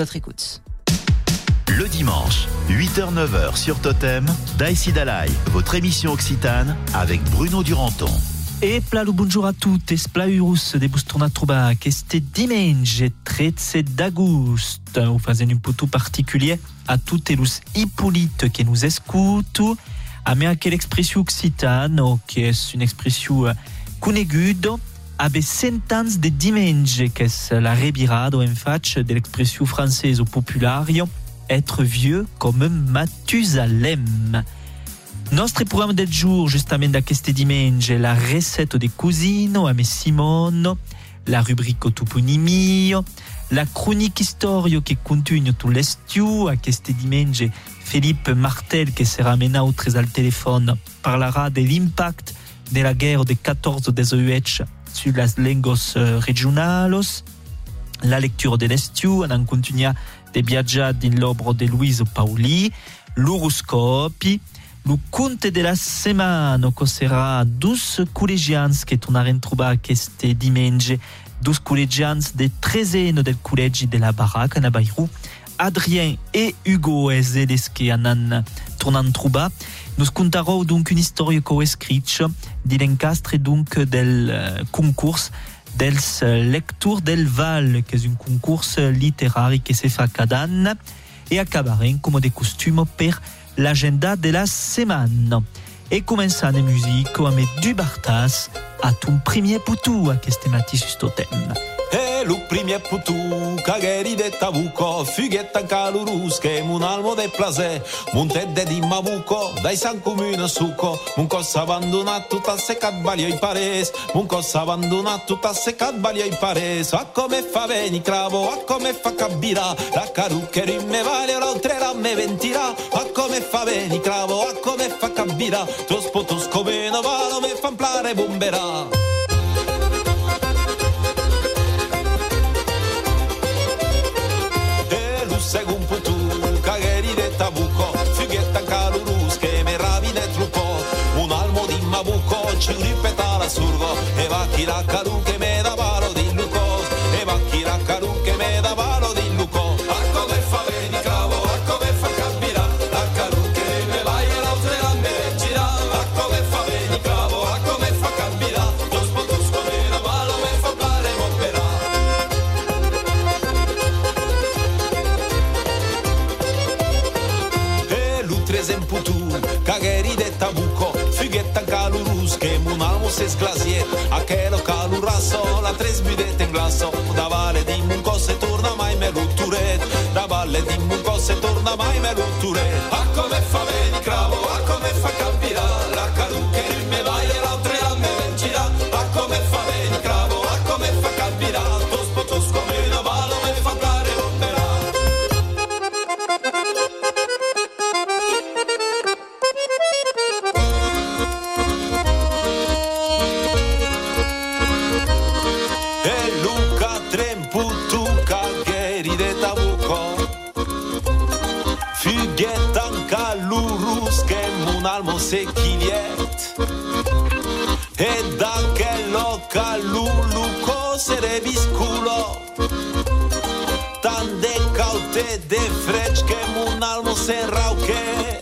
Votre écoute. Le dimanche, 8h-9h sur Totem, Daïsi Dalai, votre émission occitane avec Bruno Duranton. E plalu bonjour a tutti, splaurus de bustorna troba este dimanche? 13 d'agosto, o fazendo un putu particulier a tutti los Hippolyte que nous escutu, a me aquel expression occitano, qui est une expression coneguda, abe cent ans de dimanche, que est la rebirado en face de l'expression française populario, être vieux comme Mathusalem. Nostre programme del jour, justament d'aqueste dimanche, la recette de cusino a me Simone, la rubrique toponimio, la chronique historio che continue tout l'estiu, aquest dimanche, Philippe Martel, que sera menautres al téléphone, parlera de l'impact de la guerre de 14-18 sur las lenguas eh, regionalos, la lecture de l'estiu, en continua de viatjar din l'obra de Luise Pauli, l'horoscopi, le conte de la setmana, que serà dos col·legians que tornaren trobar aquest diumenge, dos col·legians de 13 del col·legi de la Baraca, a Bairou, Adrien et Hugo és eles que anan tornant trobar. Nos contarò donc une ho escrit de l'encastre donc del uh, concurs dels lectors del Val, que és un concurs literari que se fa cada e acabarem, com de costum, per l'agenda de la setmana. E començant de musique amb du Bartas a ton premier putu aquest matí totem. E lo primo putu, cagheri de tabuco, figuetta calurus, che mun almo de plase, montedde di mabuco, dai san comune succo, mun cosa abbandonato tutta seccat balia i pares, mun cosa abbandonato tutta seccat balia i pares, a come fa veni cravo, a come fa cabira, la caruccheri me vale, la me ventirà, a come fa veni cravo, a come fa cabira, tos potos come no valo, me fan plare bomberà. E va chi la caru che me che mun almo se sglasie, aquelo calurasso, la tres budete in glasso, da valle di munco se torna mai me l'utturet, da valle di munco se torna mai me l'utturet, a come fa veni cravo, a come fa capirà, E da che lo caluluco se revisculo Tan de caute de freci che mun almo se rauche.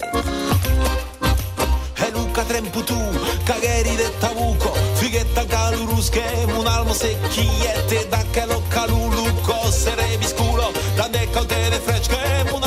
E Luca Tremputu, cagheri de tabuco Figuetta calurus che mun almo secchiette Da che lo caluluco se revisculo Da de caute de freci che mun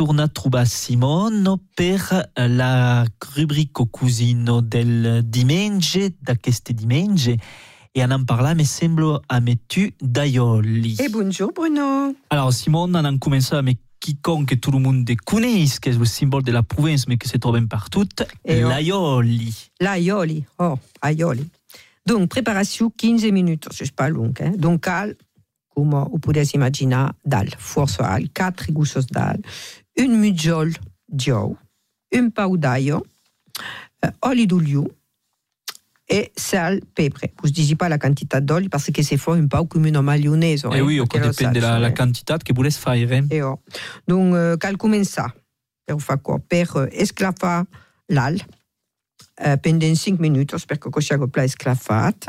moment de tornar a trobar Simon per la rubrico cusino del diumenge, d'aquest diumenge. E en parlar, me sembla, amb tu d'aioli. Et bonjour Bruno. Alors, Simon, on a commencé avec quiconque que tout le monde connaît, qui est le symbole de la province, mais que se trouve partout, Et on- l'aioli. L'aioli. Oh, aioli. Donc, préparation 15 minutes, c'est pas long. Hein? Donc, cal, come ho potete immaginare, dal, forse al, 4 gussos dal, un mugiol di ou, un pau d'aglio, eh, oli d'olio et sal, pepe. Vous ne dites pas la quantité d'oli parce que c'est fort un pau comme une mayonnaise. Eh oui, Perché on lo dépend de la, la eh? quantité que vous laissez faire. hein. E ho. Donc, euh, cal començar per fa quoi? Per euh, esclafar l'al euh, pendant 5 minuts, perquè così hago pla esclafat.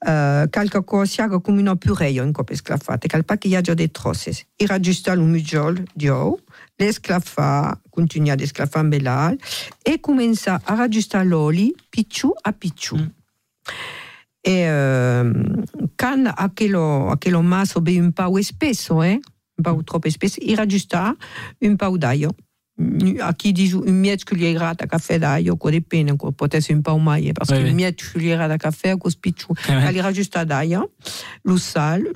Uh, cal que così hago come una purée un cop esclafat, e cal pa che hi hagi de trosses. I raggiusta un mitjol di ou, l'esclafar, continuar d'esclafar amb l'al, e començar a raggiustar l'oli picciu a picciu. Mm. E uh, can aquello, aquello maso be un pau spesso, eh? un pau troppo spesso, i raggiusta un pau d'aglio. A chi dice un mietto cuillera da caffè d'aglio, con dipende, può essere un pau mai, perché Oui, oui. un mietto cuillera da caffè con spicciu. Eh ouais. Cal raggiusta d'aglio, lo sal,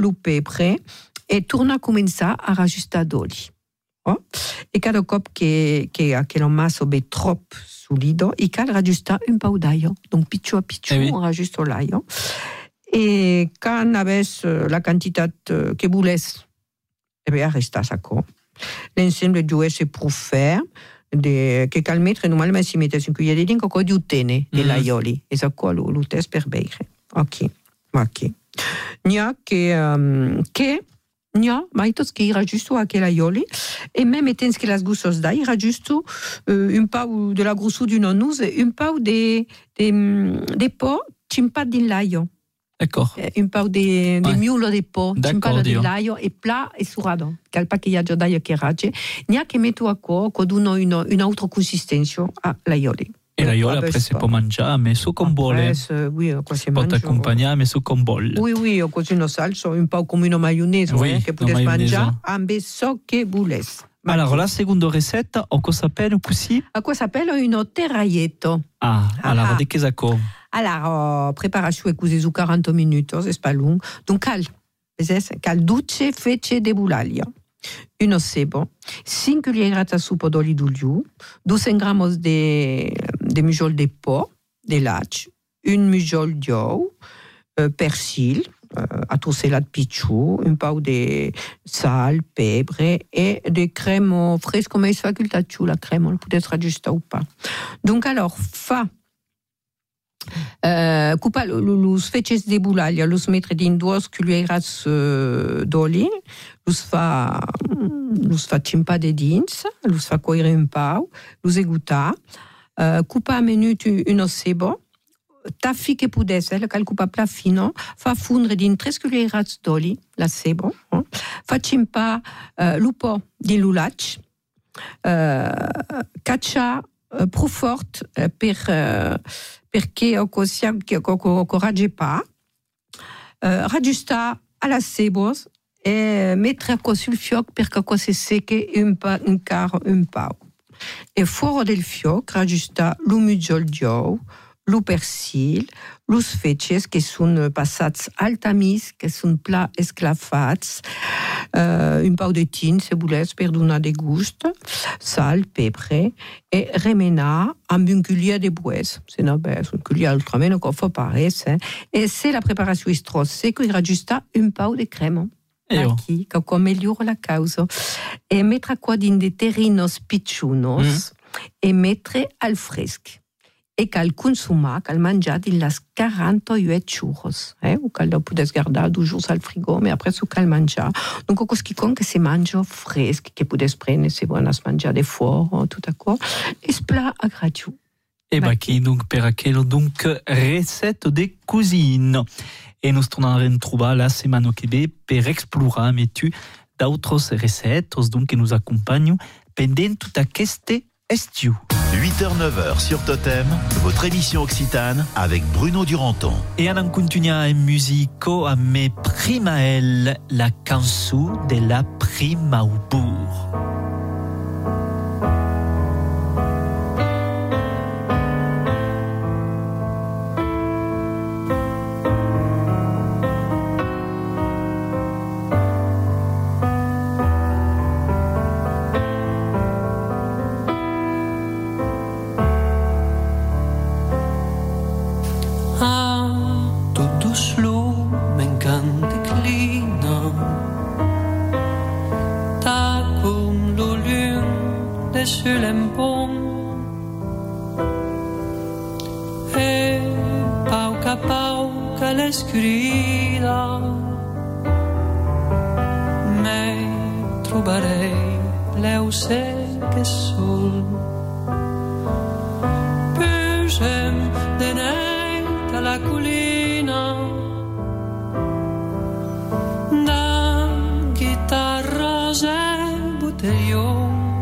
e torna a cominciare a raggiustare d'oli. Oh? E cada cop che, che aquello maso be troppo solido, i cal raggiusta un pau d'aglio. Donc picciu a picciu, Eh oui. on l'aglio. E quand aves eh, la eh, e resta sacco. L'ensemble pour faire, de, che cal mettere normalmente si mette un cuillère di dinco con di utene Mhm. e lo, lo test per bere. Ok, ok. Nia che, um, che Nia, ma tos che era giusto a che l'aioli e même etens che las gussos da era giusto uh, un pau de la grosso e un pau de, de, de po cimpat din l'aio. D'accord. Eh, un pau de, de Ouais. miulo de po, D'accord, cimpalo di l'aio e pla e surado. Che ia già d'aio che rage, nia che metto a co, cod uno una, un'altra consistenza a l'aioli. Et l'aioli, Ah, après, c'est pas. manger, mais hein. Après, euh, oui, Pas mangia. t'accompagner, mais sous comme bol. Oui, oui, o così una salsa, un po' come una maionese, Oui, eh, che maionese. mangiare ambe so che volesse. Alors, la seconde recette, on s'appelle così? A quoi s'appelle un terraietto. Ah, Ah, alors, ah. de che sacco Alors, préparation è così su 40 minuti, c'est pas long. Donc, cal, cal duce fece de bulaglia. Uno sebo, 5 cuillères a soupe d'oli d'olio, 200 gramos de, de mujol de po, de lach, une mujol d'ou, euh, persil, euh, a tourcelat picciu, un pau de sal, pebre et de crème fresco, mais facultatiu la crème, on peut être ajustée ou pas. Donc alors, fa Uh, cupa los feces de bulaglia, los metre din duas cuillères uh, d'oli, los fa, los fa cimpa de dins, los fa coire un pau, los eguta, uh, menut tafi che fino, fa fundre din tres cuillères d'oli, la sebo, fa cimpa uh, lupo din uh, caccia uh, uh, per... Perché così che ho coraggio pa uh, raggiusta alla sebos e mettere sul fioc perché si secche un, pa, un caro un fioc lo persil, los feces che sono passats al tamis, che sono pla esclafats, uh, un pau de tin, se volete, per donar de gust, sal, pebre, e remenar amb un cuillère de bois. Se no, beh, un cuillère altrament que fa pares, eh? E se la preparació és tros seco, i raggiusta un pau de crema. Eh oh. Aquí, que co migliora la causa. E mettere qua din de terrinos picciunos e mettere al fresc. E cal consumar, cal menjar dins les 48 churros. Eh? O cal podes guardar dos jours al frigo, mais après so cal menjar. Donc, o cos qui compte que se manja fresc, que podes prendre, se vonas menjar de fort, tout d'accord. Es plat a gratu. E bah, qui donc per aquello donc recette de cuisine? E nos tornarem trobar la setmana que ve per explorar mais tu d'autres recettes donc que nous accompagnent pendant tout aquest estiu. 8h-9h sur Totem, votre émission occitane avec Bruno Duranton. E anem continuar en musico a me primael la cançó de la prima sur les ponts. Et pau que pau que les crida mai trobarei leu que sol Pugem de neit a la colina da guitarra i botellons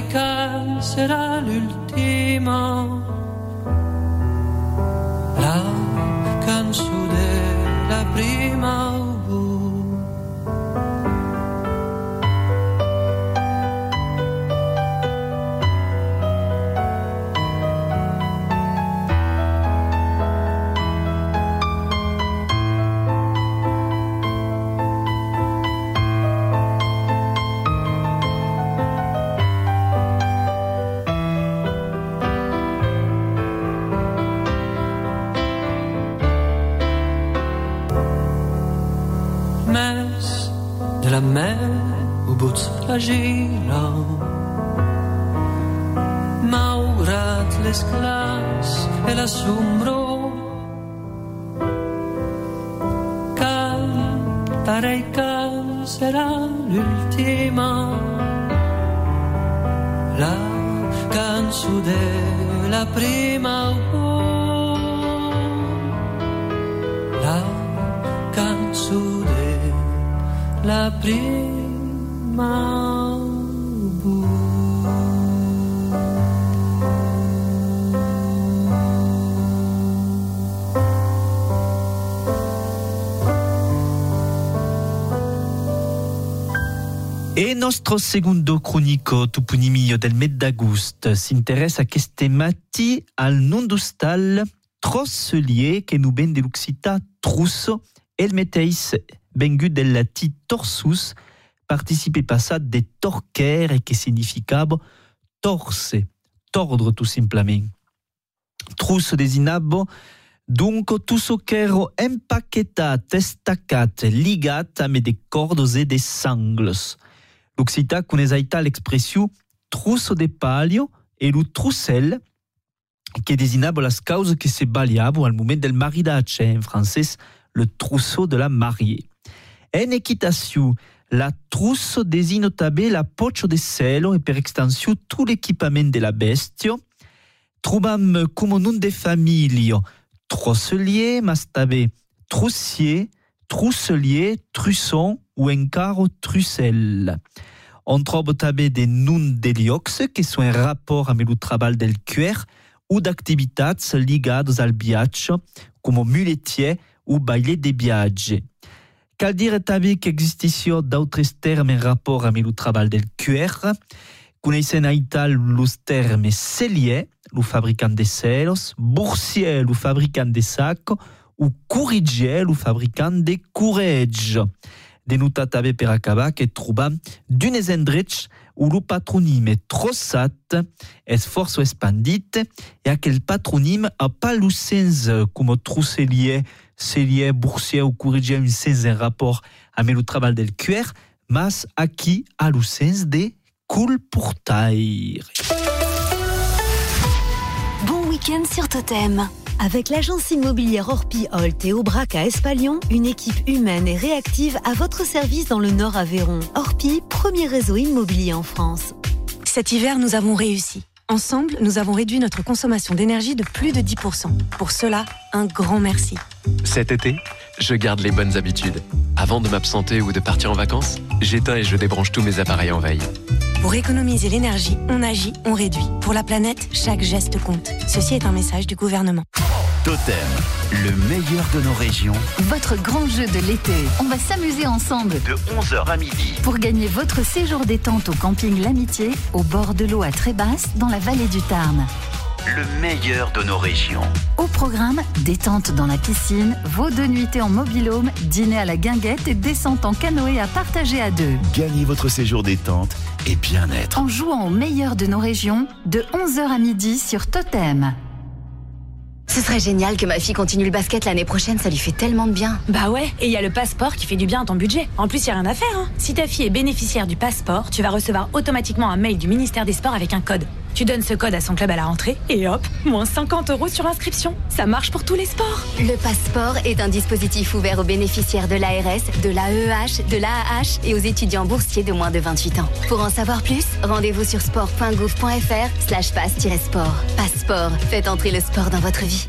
wake up. asombró. Cantaré que será l'ultima, la canso de la prima. La canso de la prima. Nostro secondo cronico toponimio del med d'agost s'interessa queste matti al nondustal trosselier che nu ben de l'Occità trusso el meteis bengu del lati torsus participe passat de torquer e che significabo torse, tordre tout simplement. Trusso desinabo Dunque, tutto qu'ero empaquetat, estacat, ligat amb des cordes et des sangles. L'Occità connaissait l'expression trousseau de palio et le troussel qui désignait las causes qui se baliables au moment del maridaggio, en français le trousseau de la mariée. En équitation, la trousse désigne tabé la poche de selo et per extension tout l'équipement de la bestia. Troubam comme nom de famille trosselier, mastabé troussier, trousselier, trusson ou encaro trussel. On trouve tabé des noms d'Eliox qui sont en rapport avec le travail del cuir ou d'activités liées al biaccio, comme muletier ou baile de biage. Cal dire tabé qu'existation d'autres termes en rapport avec le travail del cuir, connaissant en ital los termes cellier, le fabricant de celos, boursier, le fabricant de sacs, ou courrigier, le fabricant de courage. Denutat també per acabar que trobam d'unes endrets où le patronyme trossat és força expandit et aquel patronyme a pas le sens com trosselier, cellier, boursier ou courrigier un en rapport avec le travail del cuir, mas aquí a le sens de colportaire. Bon week-end sur Totem. Avec l'agence immobilière Orpi Holt et Aubrac à Espalion, une équipe humaine et réactive à votre service dans le Nord Aveyron. Orpi, premier réseau immobilier en France. Cet hiver, nous avons réussi. Ensemble, nous avons réduit notre consommation d'énergie de plus de 10%. Pour cela, un grand merci. Cet été, je garde les bonnes habitudes. Avant de m'absenter ou de partir en vacances, j'éteins et je débranche tous mes appareils en veille. Pour économiser l'énergie, on agit, on réduit. Pour la planète, chaque geste compte. Ceci est un message du gouvernement. Totem, le meilleur de nos régions. Votre grand jeu de l'été. On va s'amuser ensemble. De 11h à midi. Pour gagner votre séjour détente au camping L'Amitié, au bord de l'eau à Trébasse, dans la vallée du Tarn le meilleur de nos régions. Au programme, détente dans la piscine, vos deux nuitées en mobilhome, dîner à la guinguette et descente en canoë à partager à deux. Gagnez votre séjour détente et bien-être. En jouant au meilleur de nos régions, de 11h à midi sur Totem. Ce serait génial que ma fille continue le basket l'année prochaine, ça lui fait tellement de bien. Bah ouais, et il y a le passeport qui fait du bien à ton budget. En plus, il y a rien à faire. Hein. Si ta fille est bénéficiaire du passeport, tu vas recevoir automatiquement un mail du ministère des Sports avec un code. Tu donnes ce code à son club à la rentrée et hop, moins 50 euros sur inscription. Ça marche pour tous les sports. Le passeport est un dispositif ouvert aux bénéficiaires de l'ARS, de l'AEH, de l'AAH et aux étudiants boursiers de moins de 28 ans. Pour en savoir plus, rendez-vous sur sport.gouv.fr slash passe-sport. Passeport, faites entrer le sport dans votre vie.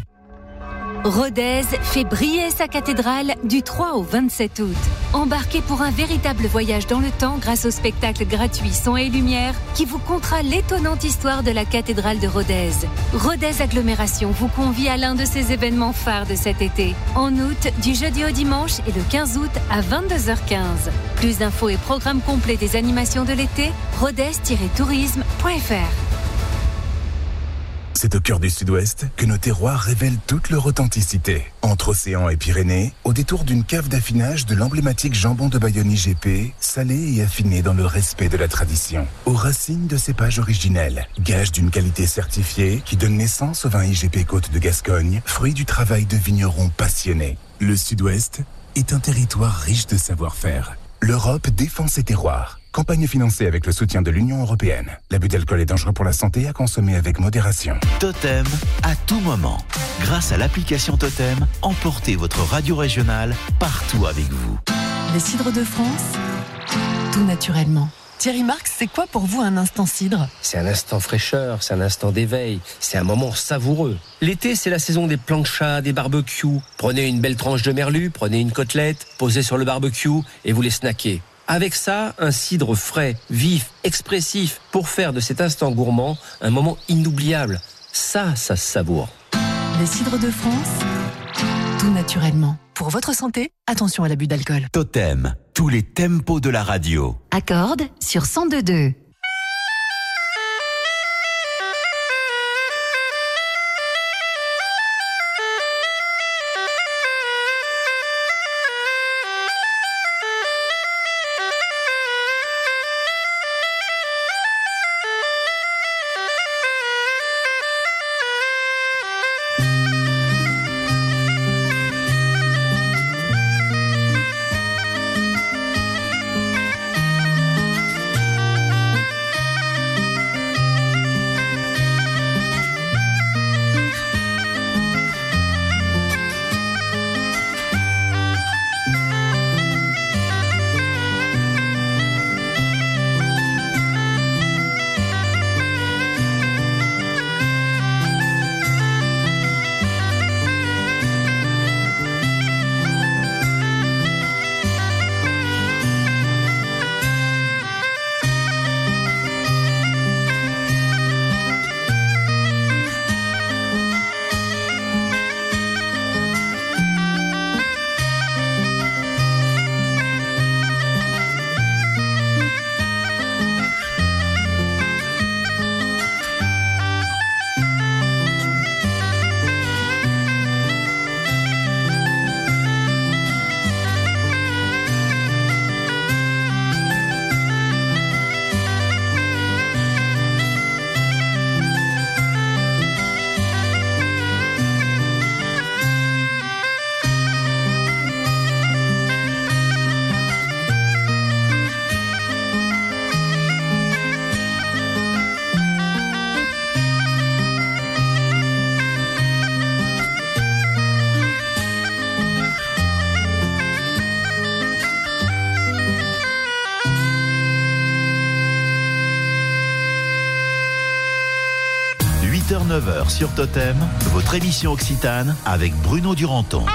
Rodez fait briller sa cathédrale du 3 au 27 août. Embarquez pour un véritable voyage dans le temps grâce au spectacle gratuit Son et Lumière qui vous contera l'étonnante histoire de la cathédrale de Rodez. Rodez Agglomération vous convie à l'un de ses événements phares de cet été. En août, du jeudi au dimanche et le 15 août à 22h15. Plus d'infos et programmes complets des animations de l'été, rodez-tourisme.fr. C'est au cœur du sud-ouest que nos terroirs révèlent toute leur authenticité. Entre océan et Pyrénées, au détour d'une cave d'affinage de l'emblématique jambon de Bayonne IGP, salé et affiné dans le respect de la tradition. Aux racines de cépages originels, gage d'une qualité certifiée qui donne naissance au vin IGP Côte de Gascogne, fruit du travail de vignerons passionnés. Le sud-ouest est un territoire riche de savoir-faire. L'Europe défend ses terroirs. Campagne financée avec le soutien de l'Union européenne. L'abus d'alcool est dangereux pour la santé à consommer avec modération. Totem, à tout moment. Grâce à l'application Totem, emportez votre radio régionale partout avec vous. Les cidres de France, tout naturellement. Thierry Marx, c'est quoi pour vous un instant cidre? C'est un instant fraîcheur, c'est un instant d'éveil, c'est un moment savoureux. L'été, c'est la saison des planchas, des barbecues. Prenez une belle tranche de merlu, prenez une côtelette, posez sur le barbecue et vous les snackez. Avec ça, un cidre frais, vif, expressif, pour faire de cet instant gourmand un moment inoubliable. Ça, ça se savoure. Les cidres de France, tout naturellement. Pour votre santé, attention à l'abus d'alcool. Totem, tous les tempos de la radio. Accorde sur 102.2. 9h sur Totem, votre émission Occitane avec Bruno Duranton.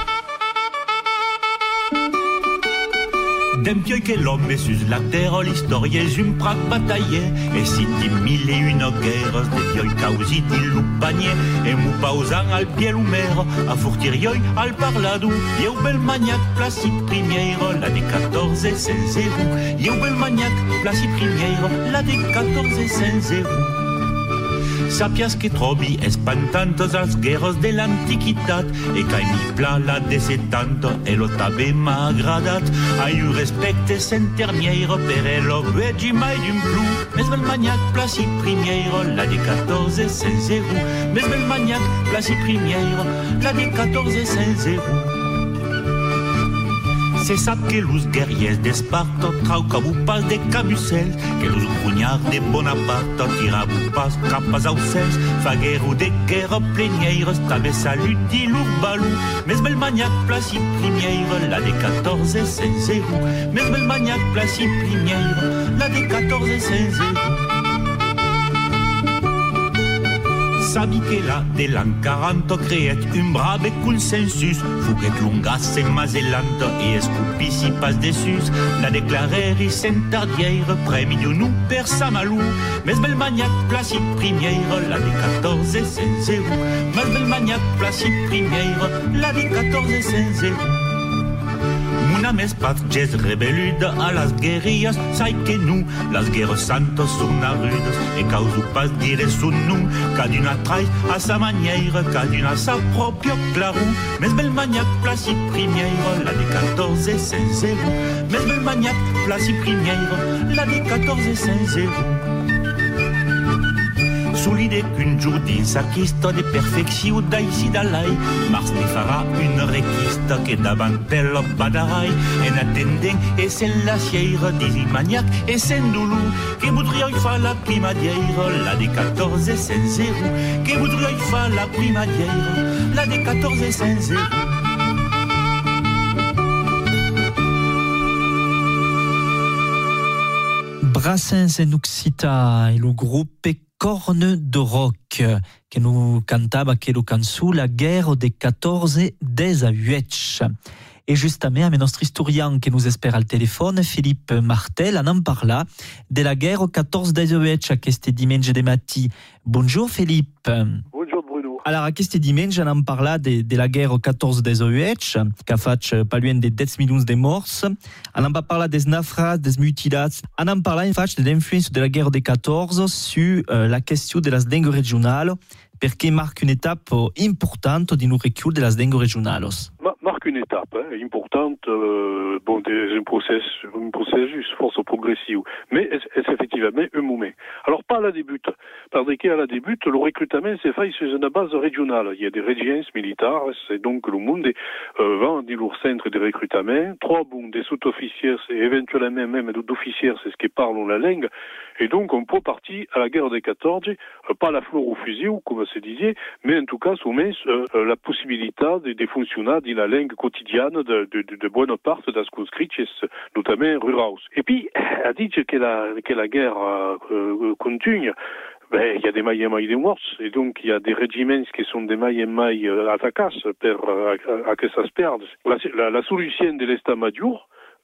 D'un pieux que l'homme est sur la terre, l'historien est une prague bataillée. Et si t'y mille et une guerres, des vieux causi di panier et mou pausan al pied ou mer, a furtir yoi al parladou, y au bel maniac, place première, l'année 14 et 16 zéro. Y au bel maniac, place première, l'année 14 et 16 zéro. Sapias que trobi espantantos as guerras de l'antiquitat e ca mi pla la desetanto e lo tabe m'ha agradat ai un respecte centerniere per elo vegi mai d'un plu. Mes bel maniac placi primière la de 14 16 zero mes bel maniac placi primière la de 14 16 zero C'est ça que los guerriers d'Esparta trau que vous pas de camucels, que los grunyards de Bonaparte tira vous pas capas aux cels, fa guerre de guerre plénières, tabe salut di l'urbalou, mes bel maniac placi primière, la de 14 et 16 zéro, mes bel maniac placi primière, la de 14 et 16 sabi que la de l'an 40 creet un brave consensus Fuguet lungas en mazelant e escupici pas dessus La declareri centardière premi d'un un per Samalou Mes bel maniac placi primière la de 14 et 16 zéro Mes bel maniac placi primière la de 14 et 16 zéro Una mes patges rebeludas a las guerrillas sai que nous, las guerres santas son arudes e causu pas dire sun nu ca d'una trai a sa manière ca sa proprio clarou mes bel maniac placi primière la de 14 et 5 0 mes bel maniac placi primière la de 14 et 5 0 sous l'idée qu'une Giudine s'acquiste des perfections d'Aïsi Dalai. Mars ne fera une requista che davanti al badarai. En attendant, et c'est la sière des maniaques et c'est Ndoulou. Que voudrait faire la primadière, la des 14 et 5 Que voudrait faire la primadière, la des 14 et 5 Brassens en Occita et le groupe Corne de Rock que nous cantava aquella cançó La guerre des 14 des a Et justement, notre historien qui nous espère au téléphone, Philippe Martel, en en parla de la guerre 14 des a aquest dimanche de matí. Bonjour Philippe. Alors, dimanche, de la guerre 14 des OUH, qui a fait pas loin de 10 millions de morts. On en parla des naufrages, des mutilats. On en parla, en fait, de l'influence de la guerre des 14 sur euh, la question de las dengue régionales, marque une étape importante di un recul de las dengue régionales. Ma marque une étape hein, importante, euh, bon, des, un, process, un processus force progressif, mais est effectivement un moment. Alors, pas à la début, parce qu'à la début, le recrutement s'est fait sur une base régionale. Il y a des régions militaires, c'est donc le monde euh, va dans leur centre de recrutement, trois bon, des sous-officiers et éventuellement même d'officiers, c'est ce qui parlent la langue, et donc on peut partir à la guerre des 14, euh, pas la fleur au fusil, comme se disait, mais en tout cas soumet euh, la possibilité de, de fonctionner dans la langue quotidienne de, de, de, de bonne part das conscrits, notamment ruraux. Et puis, a dit que la, que la guerre euh, continue, ben, il y a des mailles et mailles de morts, et donc il y a des régiments qui sont des mailles et mailles euh, attaqués per, à, à, que ça se perde. La, la, la solution de l'état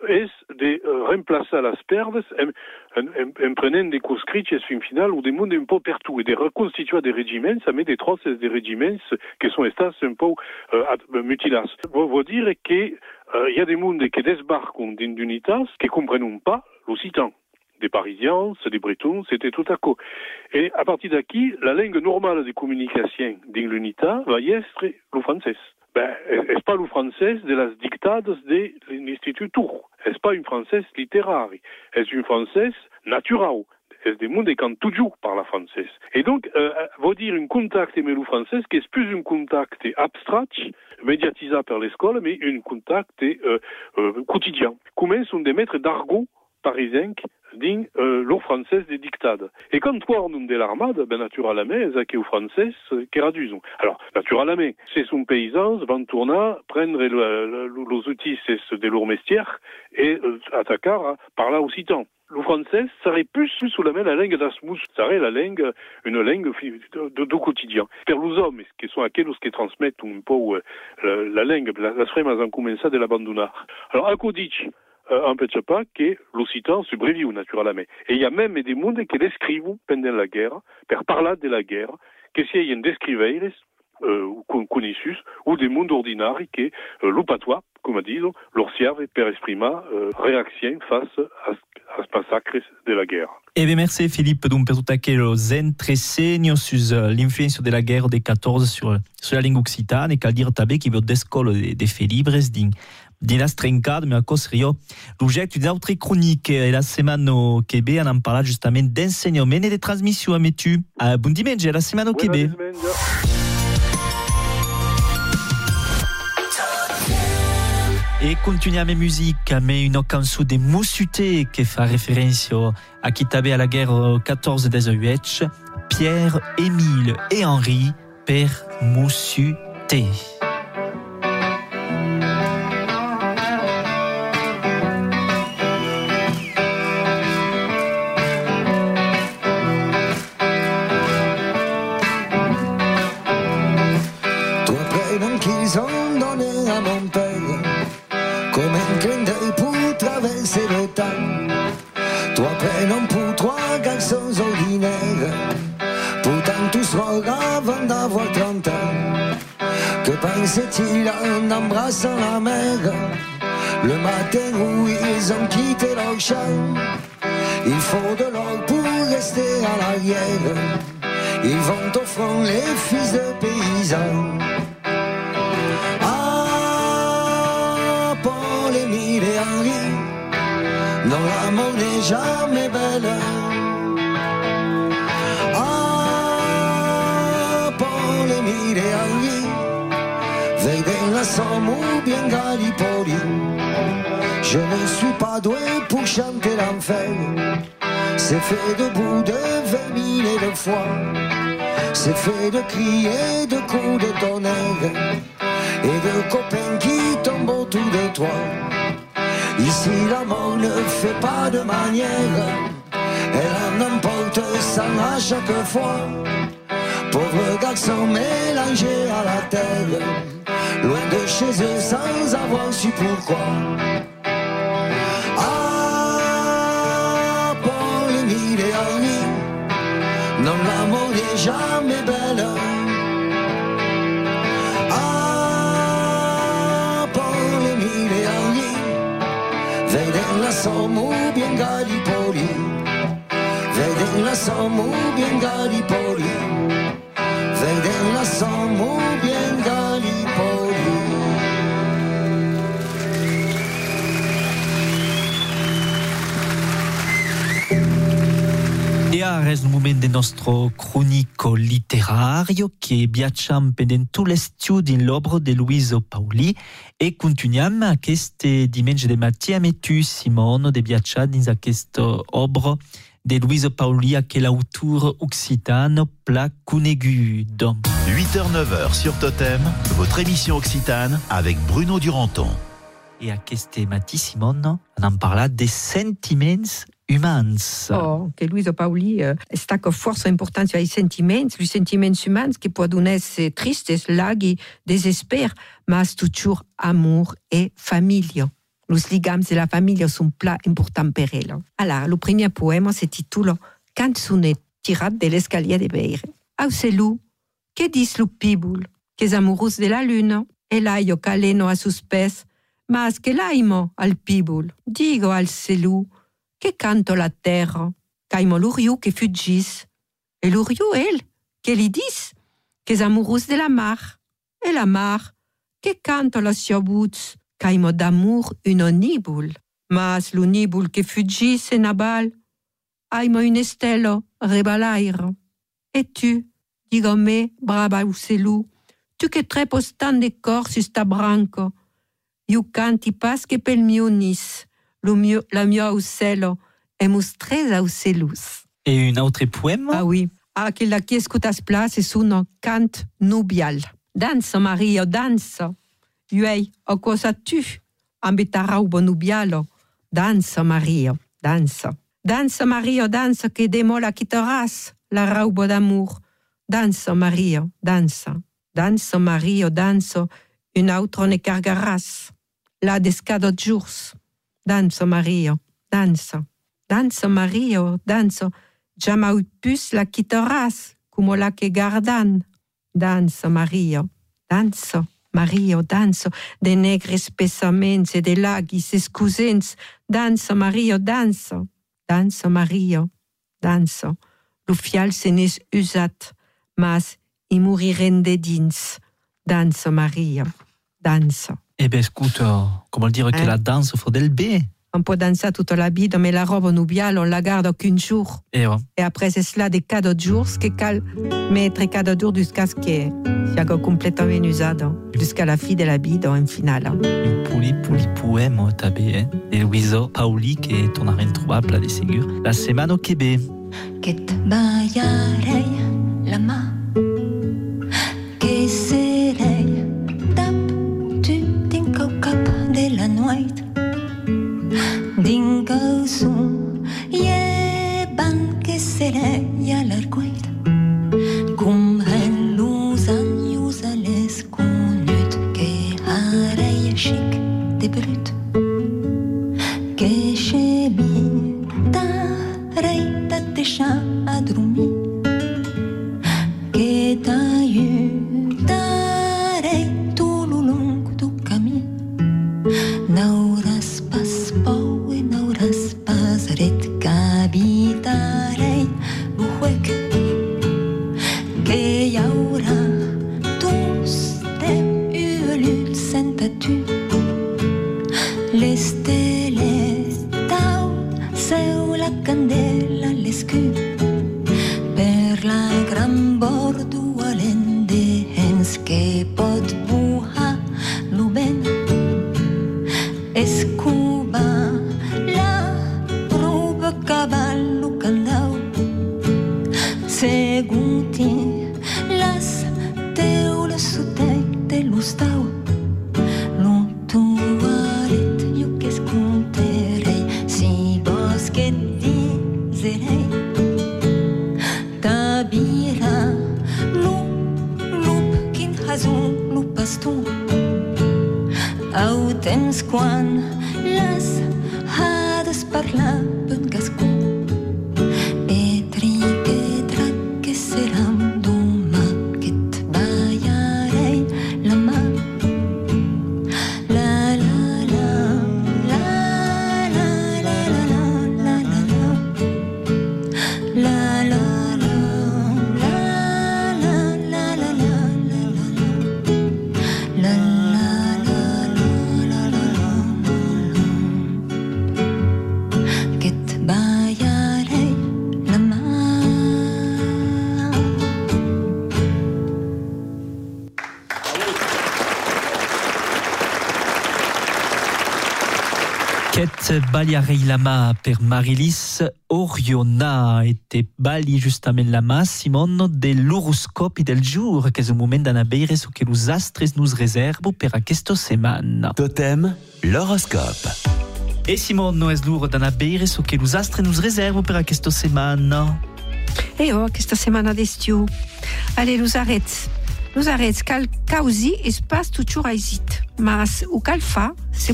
est de euh, remplacer las perdes en, en, en, prenant des conscrits fin final ou des mondes un peu partout et de reconstituer des régiments, ça met des troces des régiments qui sont estats un peu euh, mutilats. Vous dire que il y a des mondes qui débarquent unité qui ne comprennent pas l'occitan des Parisiens, des Bretons, c'était tout à coup. Et à partir d'ici, la langue normale de communication d'une unité va être le français. Ben, le français de las dictades de l'Institut Tour? Est-ce pas une française littéraire? Est-ce une française naturelle? est des mondes qui toujours par la française? Et donc, euh, veut dire un contact avec français qui est plus un contact abstrait, médiatisé par l'école, mais un contact euh, euh, quotidien. Comment sont des maîtres d'argot parisiens din euh, lo français des dictades. Et quand tornum de l'armada, ben naturalment, ça que o français qui radusons. Alors, naturalment, c'est son paysans van tourner, prendre le, le, les outils de leur mestière et euh, attaquer par là aussi temps. le français serait plus sous la main la langue d'Asmus, serait la langue, une langue de, de quotidien. Per les hommes, qui sont aquellos qui transmettent un peu la, la langue, las fremas han començat de l'abandonner. Alors, a dit, euh, empêche pas que l'occitan se breviu naturellement. Et il y a même des mondes qui l'écrivent pendant la guerre, per parler de la guerre, que si y a descriveires, euh, connesus, ou des mondes ordinaires qui, euh, l'opatois, comme dit, leur servent per exprimer euh, réaction face à, ce massacre de la guerre. E bien, merci Philippe donc per tutto aquello zen tresegno sur uh, l'influenza della guerra del 14 sur, sur la lingua occitana e cal dire també che vi descolo de, de fe libres di la strencada, ma cosa io l'oggetto di altre croniche e la settimana che be hanno parlato giustamente d'insegnamento e di trasmissione a tu. Uh, buon dimanche, la settimana che be. E continuiamo in musica, ma una canzone di Moussute che fa riferenza a chi tabè alla guerra 14-18, Pierre, Émile et Henri per Moussute. Pensait-il en embrassant la mer Le matin où ils ont quitté leur champ. Il faut de l'or pour rester à l'arrière Ils vont au front les fils de paysans. Ah, Paul, Émile et Henri Non, la mort n'est jamais belle. Ah, Paul, Émile et ou bien. Je ne suis pas doué pour chanter l'enfer. C'est fait de bout de vingt mille et de fois. C'est fait de crier, de coups de tonnerre et de copains qui tombent autour de toi. Ici la mort ne fait pas de manière, elle en emporte sang à chaque fois. Pauvre garçon mélangé à la terre loin de chez eux sans avoir su pourquoi. Ah, Paul, Émile et Henri, non, l'amour n'est jamais belle. Ah, Paul, Émile et Henri, veden la Somme ou bien Gallipoli, veden la Somme ou bien Gallipoli, veden la Somme ou bien Ara es un moment del nostro cronico literario che viaggiamo pendent tutto l'estiu din l'obra de Luiso Pauli e continuiamo a queste dimensi de mattina e tu Simone de viaggiare dins aquesta obra de Luiso Pauli che è l'autore occitano pla conegut. 8h-9h sur Totem, votre émission occitane avec Bruno Duranton. E queste matti Simone on en parla des sentiments humans. Oh, che Luisa Pauli eh, sta con forza importanza ai sentimenti, i sentimenti umani che possono essere tristes, laghi, desesper, ma toujours amour e famiglia. Los ligams de la famiglia sono pla important per ella. Allora, il primo poema si titola Canzone tirat dell'escalier de Beire. Au celu, che dis lu pibul, che es amorus de la luna, e l'aio caleno a suspes, mas che l'aimo al pibul, digo al celu, que canto la terre qu'aimo l'uriou que fugis. Et l'uriou, elle, qu'elle y dis, qu'est amoureuse de la mar. Et la mar, que canto la siobouts, qu'aimo d'amour une onibule. Mas l'onibule que fugis et nabal, aimo une estello rebalaire. Et tu, digome, brava ou selou, tu que trepostan de corps sus ta branco, you canti pas que pel mionis. nis. lo mio, la mia uccello hemos tres aucelus. Et une autre poème? Ah oui. Ah, Aquella che escutas place es un cant nubial. danse Maria, danza. Iuei, o cosa tu? Ambitaraubo nubialo. Danza Maria, danza. danse Maria, danza che demola quitteras la raubo d'amour. danse Maria, danse danse Maria, danse Un autre ne cargaras. La descado jours danzo Mario, danzo, danzo Mario, danzo, jamaut pus la quitteras, cum la che gardan, danzo Mario, danzo. Mario, danzo, de negri spessaments e de laghi se scusens, danzo Mario, danzo, danzo Mario, danzo. L'ufial se n'es usat, mas i moriren de dins, danzo Mario, danzo. Eh ben écoute, euh, comment dire que Hein? la danse faut del B. On peut danser toute la vie, mais la robe nubiale, on la garde qu'un jour. Et ouais. Et après, c'est cela des cas de jours, ce que cal mettre cada jours jusqu'à ce que sia complètement usado, jusqu'à la fin de la vie, en finale. Un puli puli poème també, eh? De Luiso Pauli que tornarà introbable de segur. La setmana que ve. Que et ballarei la mà, Love. baliareilama per Marilis, Oriona était bali justamente la mas, Simon, dell'horoscopi del jour, che è un momento da vedere su che los astres nous réservent per. Totem, l'horoscope. Et Simon, no es l'ora astres nous réservent per aquesta setmana? E oh, questa setmana d'estiu. Allez, los arrêtes. Los arrêtes, cal causi espace toujours. Mas o cal fa se.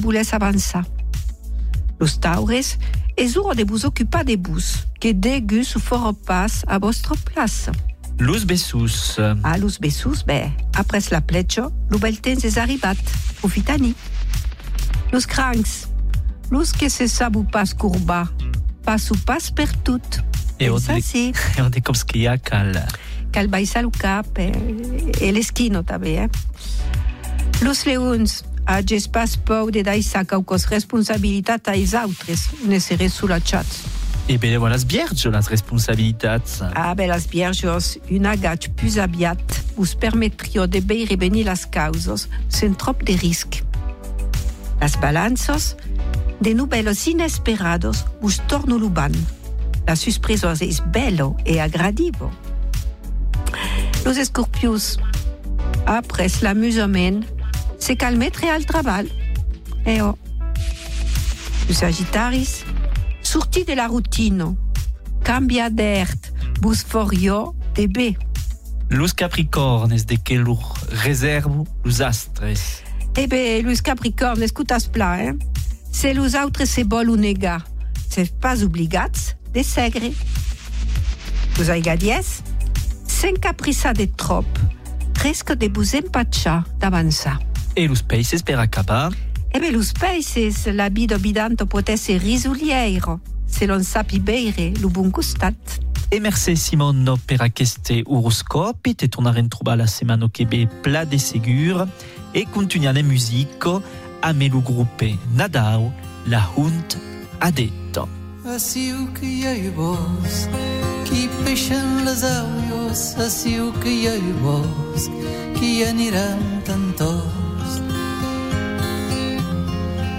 Los Taures Ezuro debus ocupadebus, que degus foropas a vostro place. Los Bessus. A Los Bessus, be, apres la plecho, lubeltenses arribat, profitani. Los Cranks, los que se sabu pas curba, pas ou pas per tout. Et on dit comme ce qu'il y a cal. Cal baisa le cap, et l'esquino, t'avais. Hein. Los Leons, acest pas pău de dai sacaucos responsabilitatea is autres, ne se resulaciați. E bene, las bierge las responsabilitats. Ah, be las un agac plus abiat us permetrio de bei reveni las causos sen trop de risques. Las balanzos, de nubelos inesperados us torno luban. La suspreso es bello e agradivo. Los escorpius, après la musomen, c'est se calmettre al travail. Et oh. Le Sagittaris, sorti de la routine, cambia d'ert, busforio de B. Los Capricornes, de que lur reservo? Los astres. Eh bien, los Capricornes, escutas pla, eh? hein? C'est los autres se bol ou nega. C'est pas obligats de segre. Los aigadies, s'encaprissa de trop, presque de vous empacha d'avancer. E los peixes per acabar. E los peixes, la vida bidanto pot esse risuliero, se l'on sapi beire lo bon costat. E merci Simon per aqueste horoscopi, te tornarem trobar la setmana que ve pla de segur e continuant en musico amb el grupe Nadao, la Hunt ha detto. Asiu que hi ha bosc, qui peixen les aules, asiu que ha bosc, qui aniran tantos.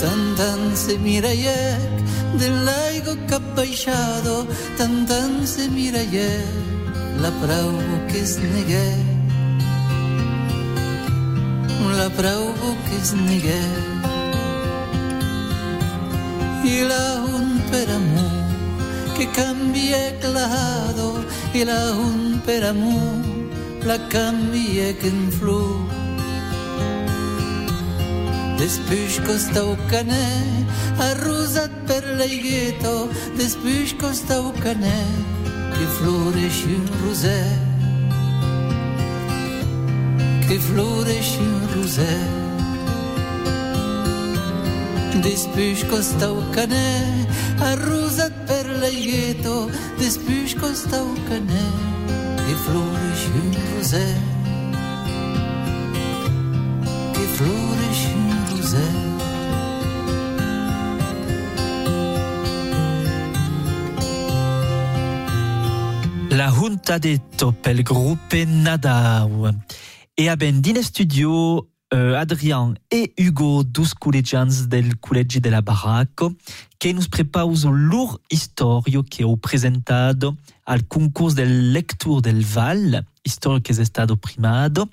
tan se mirayek del laigo cappaixado tan se mirayek la prauvo che snegue la prauvo che snegue y la un per amor que cambie clado y la un per amor la cambie que en Despușco staucane, arruzat per l'aigheto, despușco staucane, che floresce un rosè, che floresce un rosè. Despușco staucane, arruzat per l'aigheto, despușco staucane, che floresce un rosè. Junta detto pel grupe Nadao. E abbiamo in studio eh, Adrian e Hugo, dos collegians del Collegi della Baracco, che nos prepausano loro storia che ho presentato al concorso del Lectur del Val, storia che è stato primato,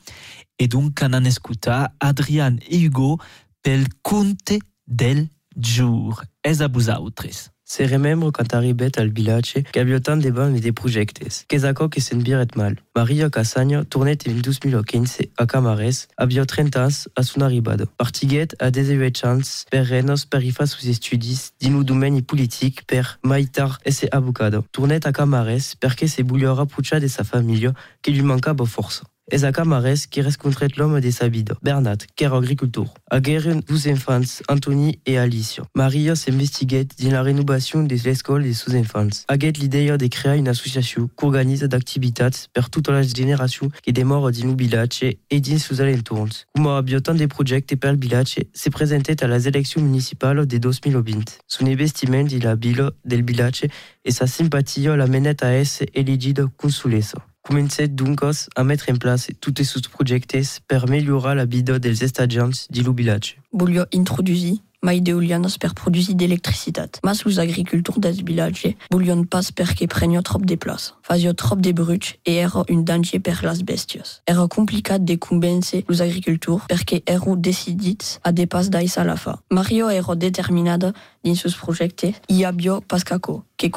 e dunque hanno ascoltato Adrian e Hugo pel Conte del Jour. Es a vosaltres. Se remembro quand arribet al villace che abbia tant de bani de projectes, che sen biret mal. Maria Casagno tornet in 2015 a Camares, abbia 30 ans a son arribado. Partiguet a 18 ans per renos per i fa sus estudis dinu domeni politic per maitar esse avocado. Tornet a Camares perché se bugliora puccia de sa famiglia che gli mancava forza. Es a Camares qui rescontret l'homme de sa vida, Bernat, qui era agricultor. Agueren dos infants, Anthony et Alicia. Maria s'investiguet din la renovació de l'escola de sus infants. Aguet l'idea de crear una associació que organitza d'activitats per tota la generació que demora din el vilatge e dins sus alentorns. Com abbia tant de projectes per el vilatge, se presentet a les eleccions municipales de 2020. Son investiment in la vila del vilatge e sa simpatia la menet a esse elegida consulessa. Comencet duncos a mettre en place tutti sus projectes per millorar la vida dels estadiants di lo vilatge. Voglio introdurre mai de ulianos per produir d'electricitat. Mas los agricultors des vilatge voglion pas perché trop de place. Fazio trop de bruch e era un danger per las bestias. Era complicat de convèncer los agricultors perché ero decidits a de pas d'ais a la fa. Mario era determinada dins sus projectes i abbio pas caco, que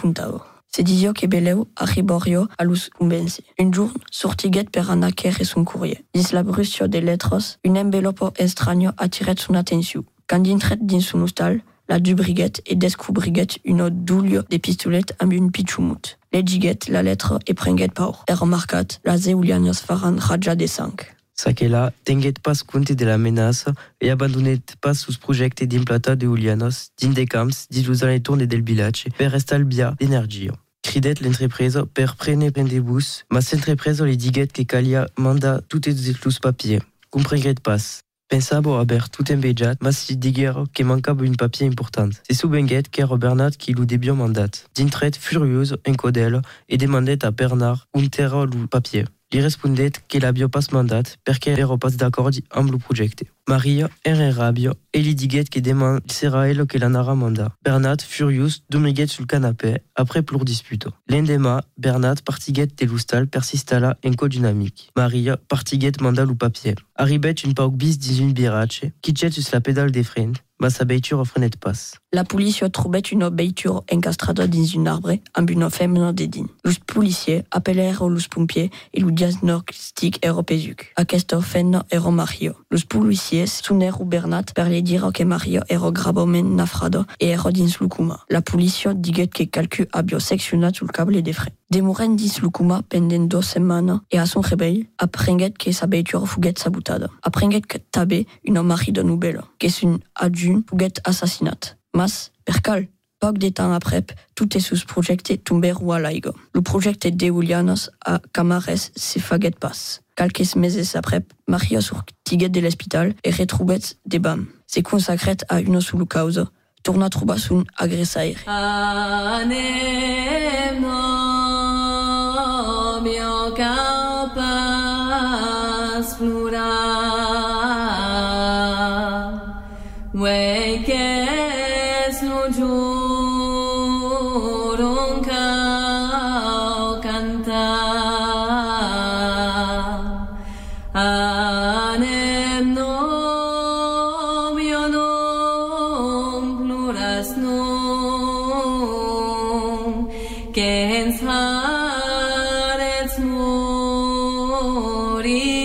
dizio che beleu arriborio a los convenci. Un giorn sortiguet per anar quere son courrier. Dins la brusio de letros, un envelopo estranio attiret son atenció. Quand intret dins son hostal, la dubriguet e descobriguet une doulio de pistolet amb un pitchumut. Legiguet la lettre e prenguet paur. E remarcat la zeulianios faran raja de sang. Saquela tenguet pas compte de la menaça e abandonet pas sus projecte d'implantar de Ulianos din de camps di los alentorn del vilatge per estalviar d'energia. Cridet l'entrepresa per prene pendebus, mas l'entrepresa li diguet que calia manda toutes los papiers. Comprenguet pas. Pensavo haber tout embejat, mas si diguero que mancava un papier important. C'est sous Benguet qu'era Bernat qui lui débió mandat. D'intret furieuse, encodel, et demandet à Bernard un terra lu papier. Li respondet que l'avio pas mandat perché ero pas d'accord amb lo projecte. Maria era rabio e li diguet que demà sera ell que l'anara mandat. Bernat, furious, domiguet sul canapé, après plur disputo. L'endemà, Bernat partiguet de l'hostal persistala en co d'un amic. Maria partiguet manda lo papier. Arribet un pauc bis dins un birache, quitchet sus la pedale de fren, ma sa beiture frenet pas. La police trouvait une beiture encastrada dans un arbre amb une femme dedans. Los policiers appelèrent los pompiers et lo diagnostic ero pesuc. Aquesta femme ero Mario. Los policiers sonèrent Bernat per li dire que Mario ero gravament nafrado e ero dins lo coma. La policia diguet que calcu habio seccionat sul cable de fre. Demoren dins lo coma pendent dos setmanes e a son rebell aprenguet que sa beiture fuguet sabotada. Aprenguet que tabe un mari de nouvelle, que son adjunt fuguet assassinat. Mas, per cal, poc de temps après, tout est sous projecte tomber à l'aigo. Le projecte de Julianos a Camares se faguet pas. Quelques meses après, Maria sortiguet de l'hospital et retroubet de bam. Se consacret à une sous cause, torna trobar son agressaire. Anem amore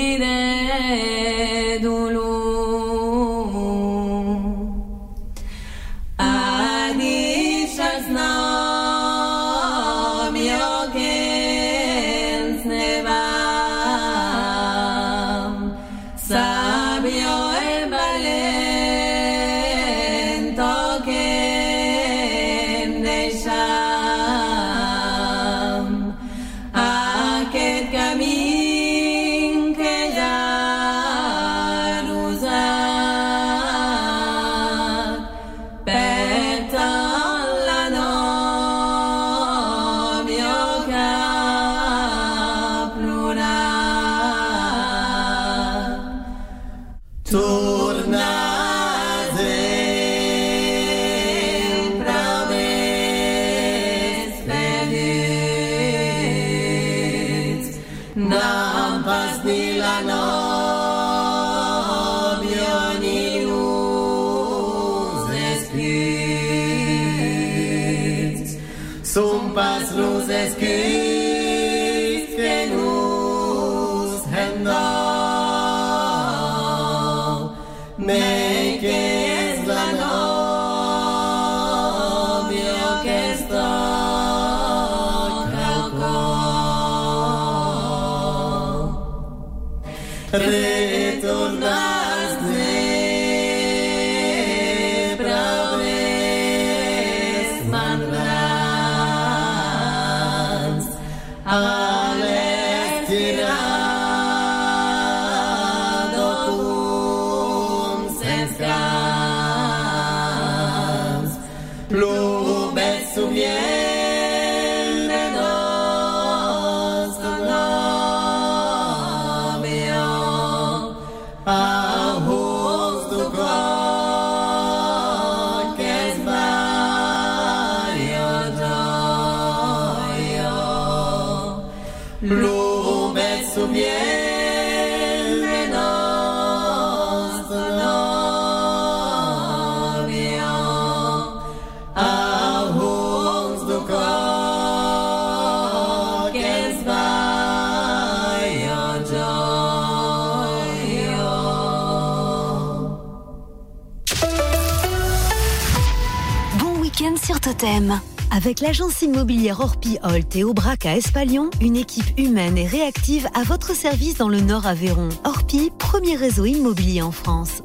Avec l'agence immobilière Orpi Holt et Aubrac à Espalion, une équipe humaine et réactive à votre service dans le Nord Aveyron. Orpi, premier réseau immobilier en France.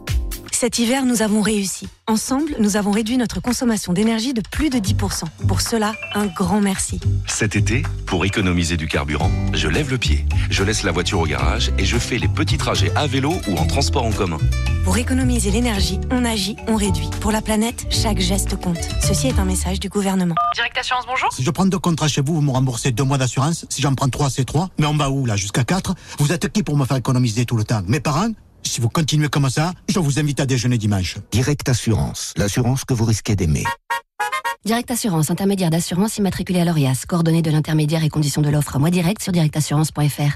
Cet hiver, nous avons réussi. Ensemble, nous avons réduit notre consommation d'énergie de plus de 10%. Pour cela, un grand merci. Cet été, pour économiser du carburant, je lève le pied. Je laisse la voiture au garage et je fais les petits trajets à vélo ou en transport en commun. Pour économiser l'énergie, on agit, on réduit. Pour la planète, chaque geste compte. Ceci est un message du gouvernement. Direct Assurance, bonjour. Si je prends deux contrats chez vous, vous me remboursez deux mois d'assurance. Si j'en prends trois, c'est trois. Mais on va où, là, jusqu'à quatre? Vous êtes qui pour me faire économiser tout le temps? Mes parents? Si vous continuez comme ça, je vous invite à déjeuner dimanche. Direct Assurance, l'assurance que vous risquez d'aimer. Direct Assurance, intermédiaire d'assurance immatriculé à l'ORIAS. Coordonnées de l'intermédiaire et conditions de l'offre à mois direct sur directassurance.fr.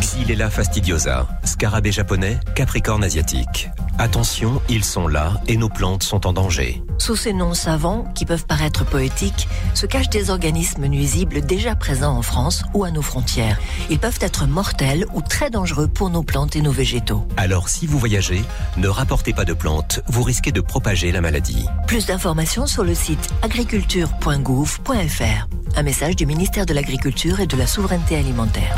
Xylella fastidiosa, scarabée japonais, capricorne asiatique. Attention, ils sont là et nos plantes sont en danger. Sous ces noms savants, qui peuvent paraître poétiques, se cachent des organismes nuisibles déjà présents en France ou à nos frontières. Ils peuvent être mortels ou très dangereux pour nos plantes et nos végétaux. Alors si vous voyagez, ne rapportez pas de plantes, vous risquez de propager la maladie. Plus d'informations sur le site agriculture.gouv.fr. Un message du ministère de l'Agriculture et de la Souveraineté alimentaire.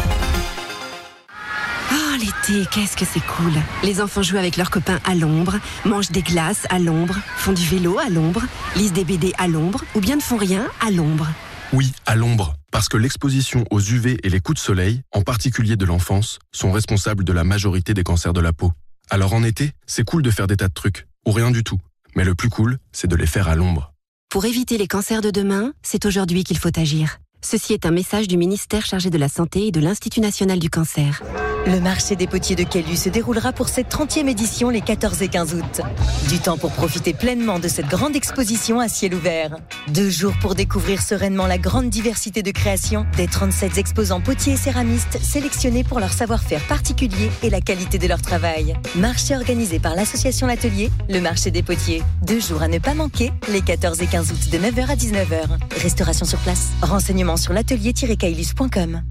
L'été, qu'est-ce que c'est cool. Les enfants jouent avec leurs copains à l'ombre, mangent des glaces à l'ombre, font du vélo à l'ombre, lisent des BD à l'ombre ou bien ne font rien à l'ombre. Oui, à l'ombre, parce que l'exposition aux UV et les coups de soleil, en particulier de l'enfance, sont responsables de la majorité des cancers de la peau. Alors en été, c'est cool de faire des tas de trucs, ou rien du tout. Mais le plus cool, c'est de les faire à l'ombre. Pour éviter les cancers de demain, c'est aujourd'hui qu'il faut agir. Ceci est un message du ministère chargé de la Santé et de l'Institut national du cancer. Le marché des potiers de Calu se déroulera pour cette 30e édition les 14 et 15 août. Du temps pour profiter pleinement de cette grande exposition à ciel ouvert. Deux jours pour découvrir sereinement la grande diversité de créations des 37 exposants potiers et céramistes sélectionnés pour leur savoir-faire particulier et la qualité de leur travail. Marché organisé par l'association L'Atelier, le marché des potiers. Deux jours à ne pas manquer, les 14 et 15 août de 9h à 19h. Restauration sur place. Renseignements sur l'atelier-kailus.com.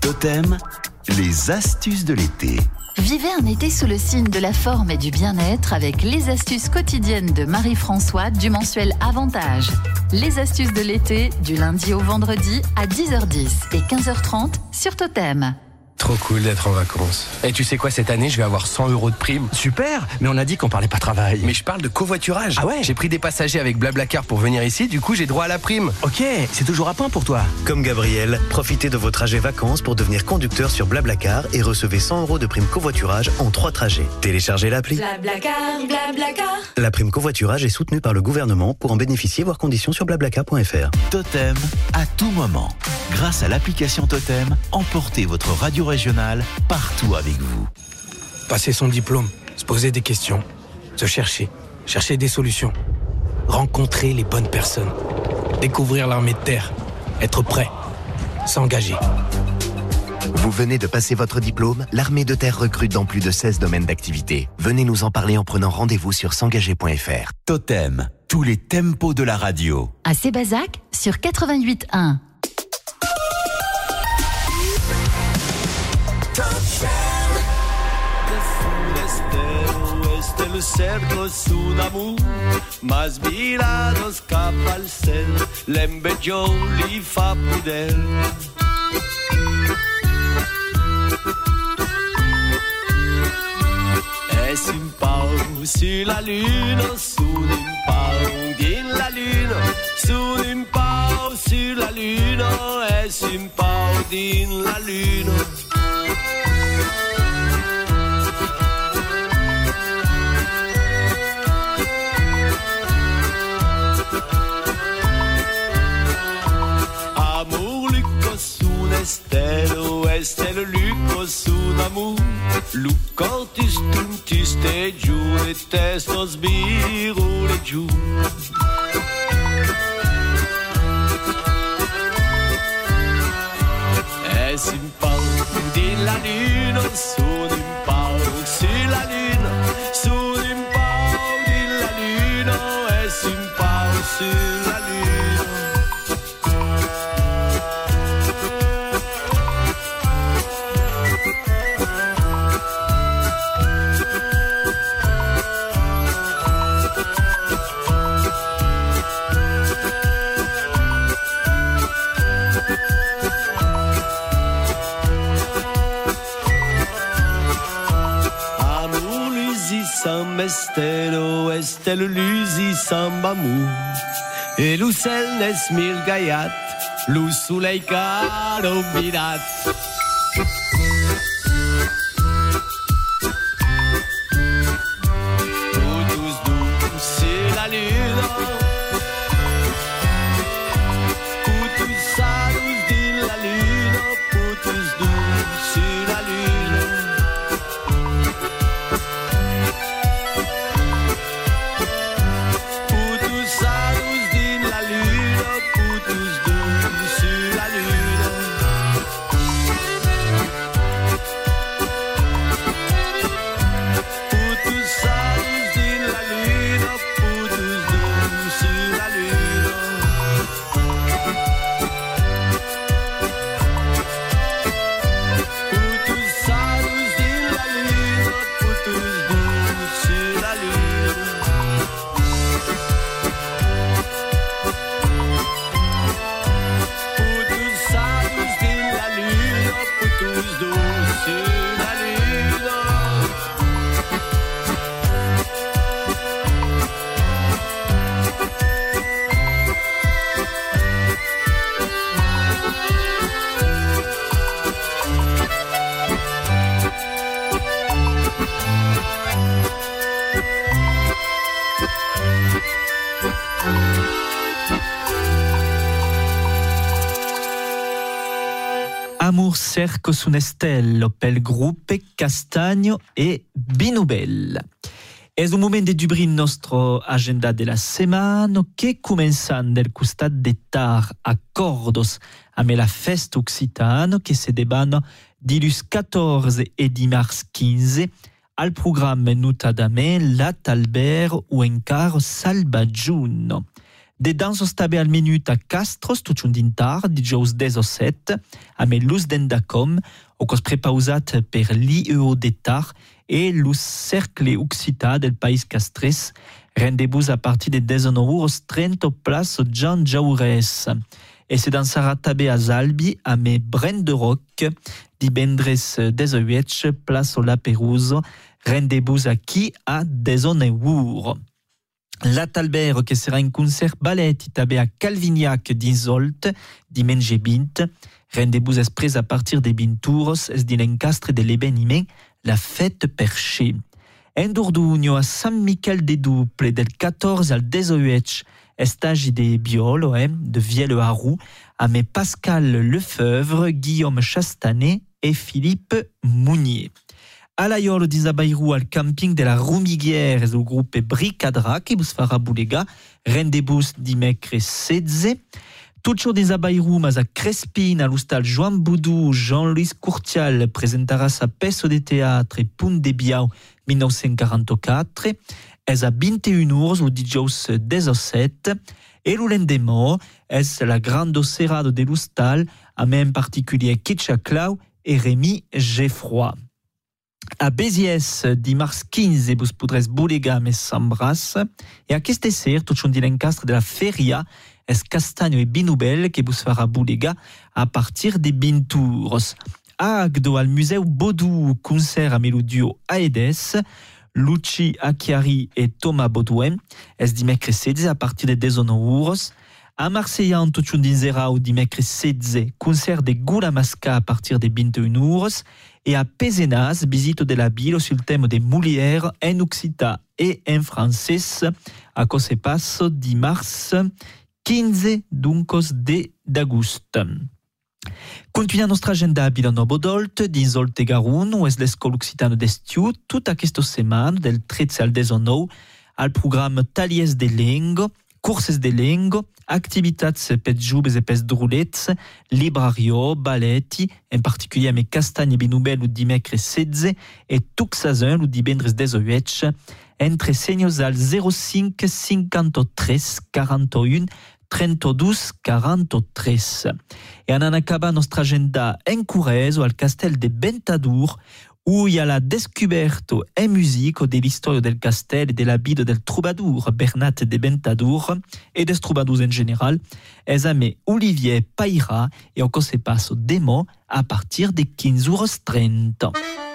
Totem, les astuces de l'été. Vivez un été sous le signe de la forme et du bien-être avec les astuces quotidiennes de Marie-François du mensuel Avantage. Les astuces de l'été du lundi au vendredi à 10h10 et 15h30 sur Totem. Trop cool d'être en vacances. Et tu sais quoi, cette année, je vais avoir 100 euros de prime. Super, mais on a dit qu'on parlait pas travail. Mais je parle de covoiturage. Ah ouais J'ai pris des passagers avec Blablacar pour venir ici, du coup j'ai droit à la prime. Ok, c'est toujours à point pour toi. Comme Gabriel, profitez de vos trajets vacances pour devenir conducteur sur Blablacar et recevez 100 euros de prime covoiturage en trois trajets. Téléchargez l'appli. Blablacar, Blablacar. La prime covoiturage est soutenue par le gouvernement. Pour en bénéficier, voir conditions sur blablacar.fr. Totem, à tout moment. Grâce à l'application Totem, emportez votre radio régionale partout avec vous. Passer son diplôme, se poser des questions, se chercher, chercher des solutions, rencontrer les bonnes personnes, découvrir l'armée de terre, être prêt, s'engager. Vous venez de passer votre diplôme L'armée de terre recrute dans plus de 16 domaines d'activité. Venez nous en parler en prenant rendez-vous sur s'engager.fr. Totem, tous les tempos de la radio. À Sébazac sur 88.1. Este el cerco Sudamu, mas virados cap al cel, l'embelló li fa pudel. És un pau sur la lune, sous un pau din la lune, sous un pau sur la lune, és un pau din la lune. Sun estelo, estelo Luco sun amor. Lucantis tuntis te giù e testos birule giù. Es un pau din la lune, sun un estelo, estel lusi sambamou. E lucel nes mil gaiat, lu soleil caro cerco su un stello pel gruppe Castagno e Binubel. Es un moment de dubrir nostro agenda de la setmana que començant del costat de tar accordos amb la festa occitana que se debana dilus 14 e dimarts 15 al programme notadament Lat Albert ou encara Salvagiuno. De dansos tabe al minut a Castros tot un dintar, dijous 10 o 7, amb l'ús d'Endacom, o cos prepausat per l'IEO de tar e l'ús cercle occità del país castres, rendez-vous a partir de 19 30 o place Jean Jaurès. E se dansarà tabe a Zalbi amb Brent de Roc, divendres 18 place o La rendez-vous aquí a 19 Lat Albert, que sera un concert ballet també a Calvignac d'Insolt, diumenge 20. Rendez-vous exprès à partir des 20 tours es din de l'événement La Fête Perchée. En Dourdugno a Sant Miquel de Duple del 14 al 18 estagi de Biolo, eh, de Vielle Harou, amb Pascal Lefebvre, Guillaume Chastanet et Philippe Mounier. A la Iolo d'Isabairou al camping de la Rumiguière és el grup Bricadra que vos farà bulega. Rendez-vous dimecres 16. Tutxo d'Isabairou, mas a Crespin, a l'hostal Joan Boudou, Jean-Louis Courtial presentarà sa peça de teatre Punt de Biau 1944. És a 21 hores o dijous 17. E l'ulendemò és la grande serrado de l'hostal, amb en particulier Kitcha Clau e Rémi Geffroy. A Béziers, dimarts 15, vos podrez bulegar mes sambras. E aquest ser, tot un dilencastre de la feria, es Castagno e Binubel que vos farà bulegar a partir de 20 tours. Agdo al Museu Baudou, concert a Melodio Aedes, Luci Acchiari e Thomas Baudouin, es dimecres 16 a partir de 19 euros. A Marseillan, tot un dinzera o dimecres 16, concert de Gula Masca a partir de 21 euros. Et à Pézenas, visite de la ville sur le thème des moulières en occita et en français, à se passe dimanche 15 duncos de d'agost. Continuant nostra agenda a Vilanovo d'Olt, dins Olt e Garun, où est l'escola occitana d'estiu, tota aquesta setmana, del 13 al 19, al programme Talies de Lengo, curses de lengo, activitats per joves e pes drulets, librario, balletti, en particulier amb Castany i Binubel o dimecres 16 e Tuxazun o divendres 18, entre senyors al 05 53 41 32 43. E anant acabar nostra agenda en Corrèze al castel de Ventadour, où il y a la en musique de l'histoire del castel et de la vie del troubadour Bernat de Ventadour et des troubadours en général, es ami Olivier Paira et encore se passe démo à partir de 15h30.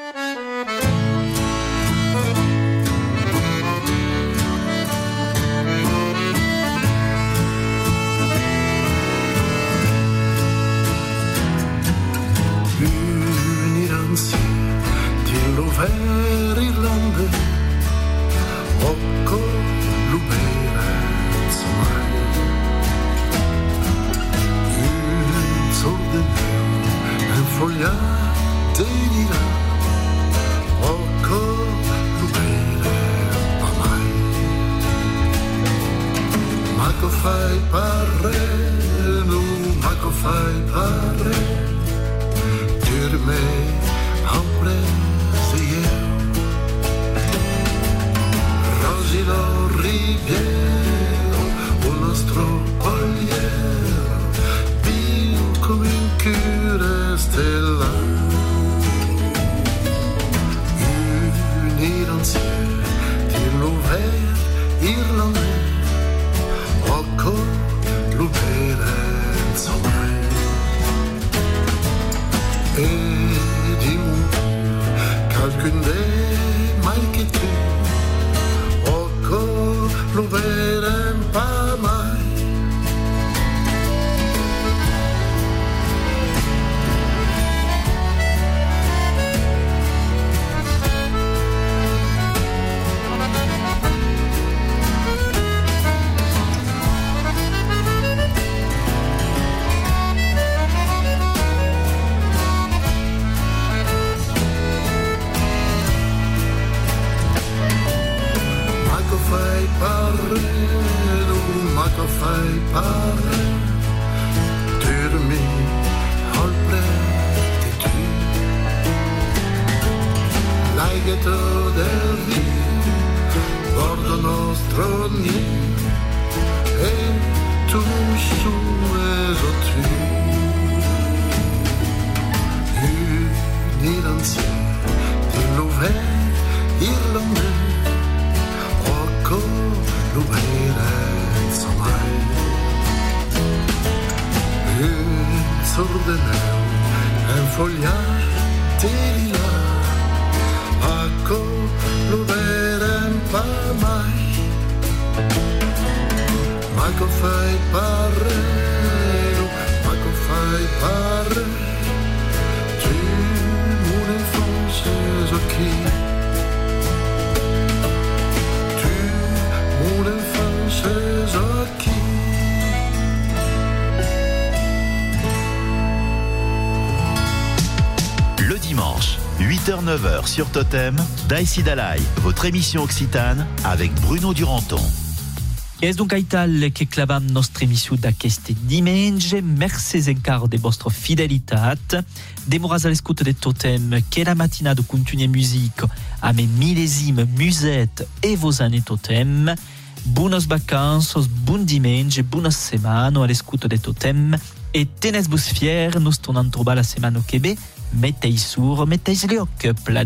Sur Totem, Daïsi Dalai, votre émission occitane avec Bruno Duranton. És donc aital que clavam nostra emissió d'aquest diumenge. Merci encara de vostra fidelitat. Demoras a l'escuta de Totem que la matinada continue musique a mes millésime musette e vos années Totem. Bones vacances, bon diumenge, bona setmana a l'escuta de Totem. E tenes-vos fier, nos tornem a trobar la setmana que ve. Mettez sur, mettez lloc, pla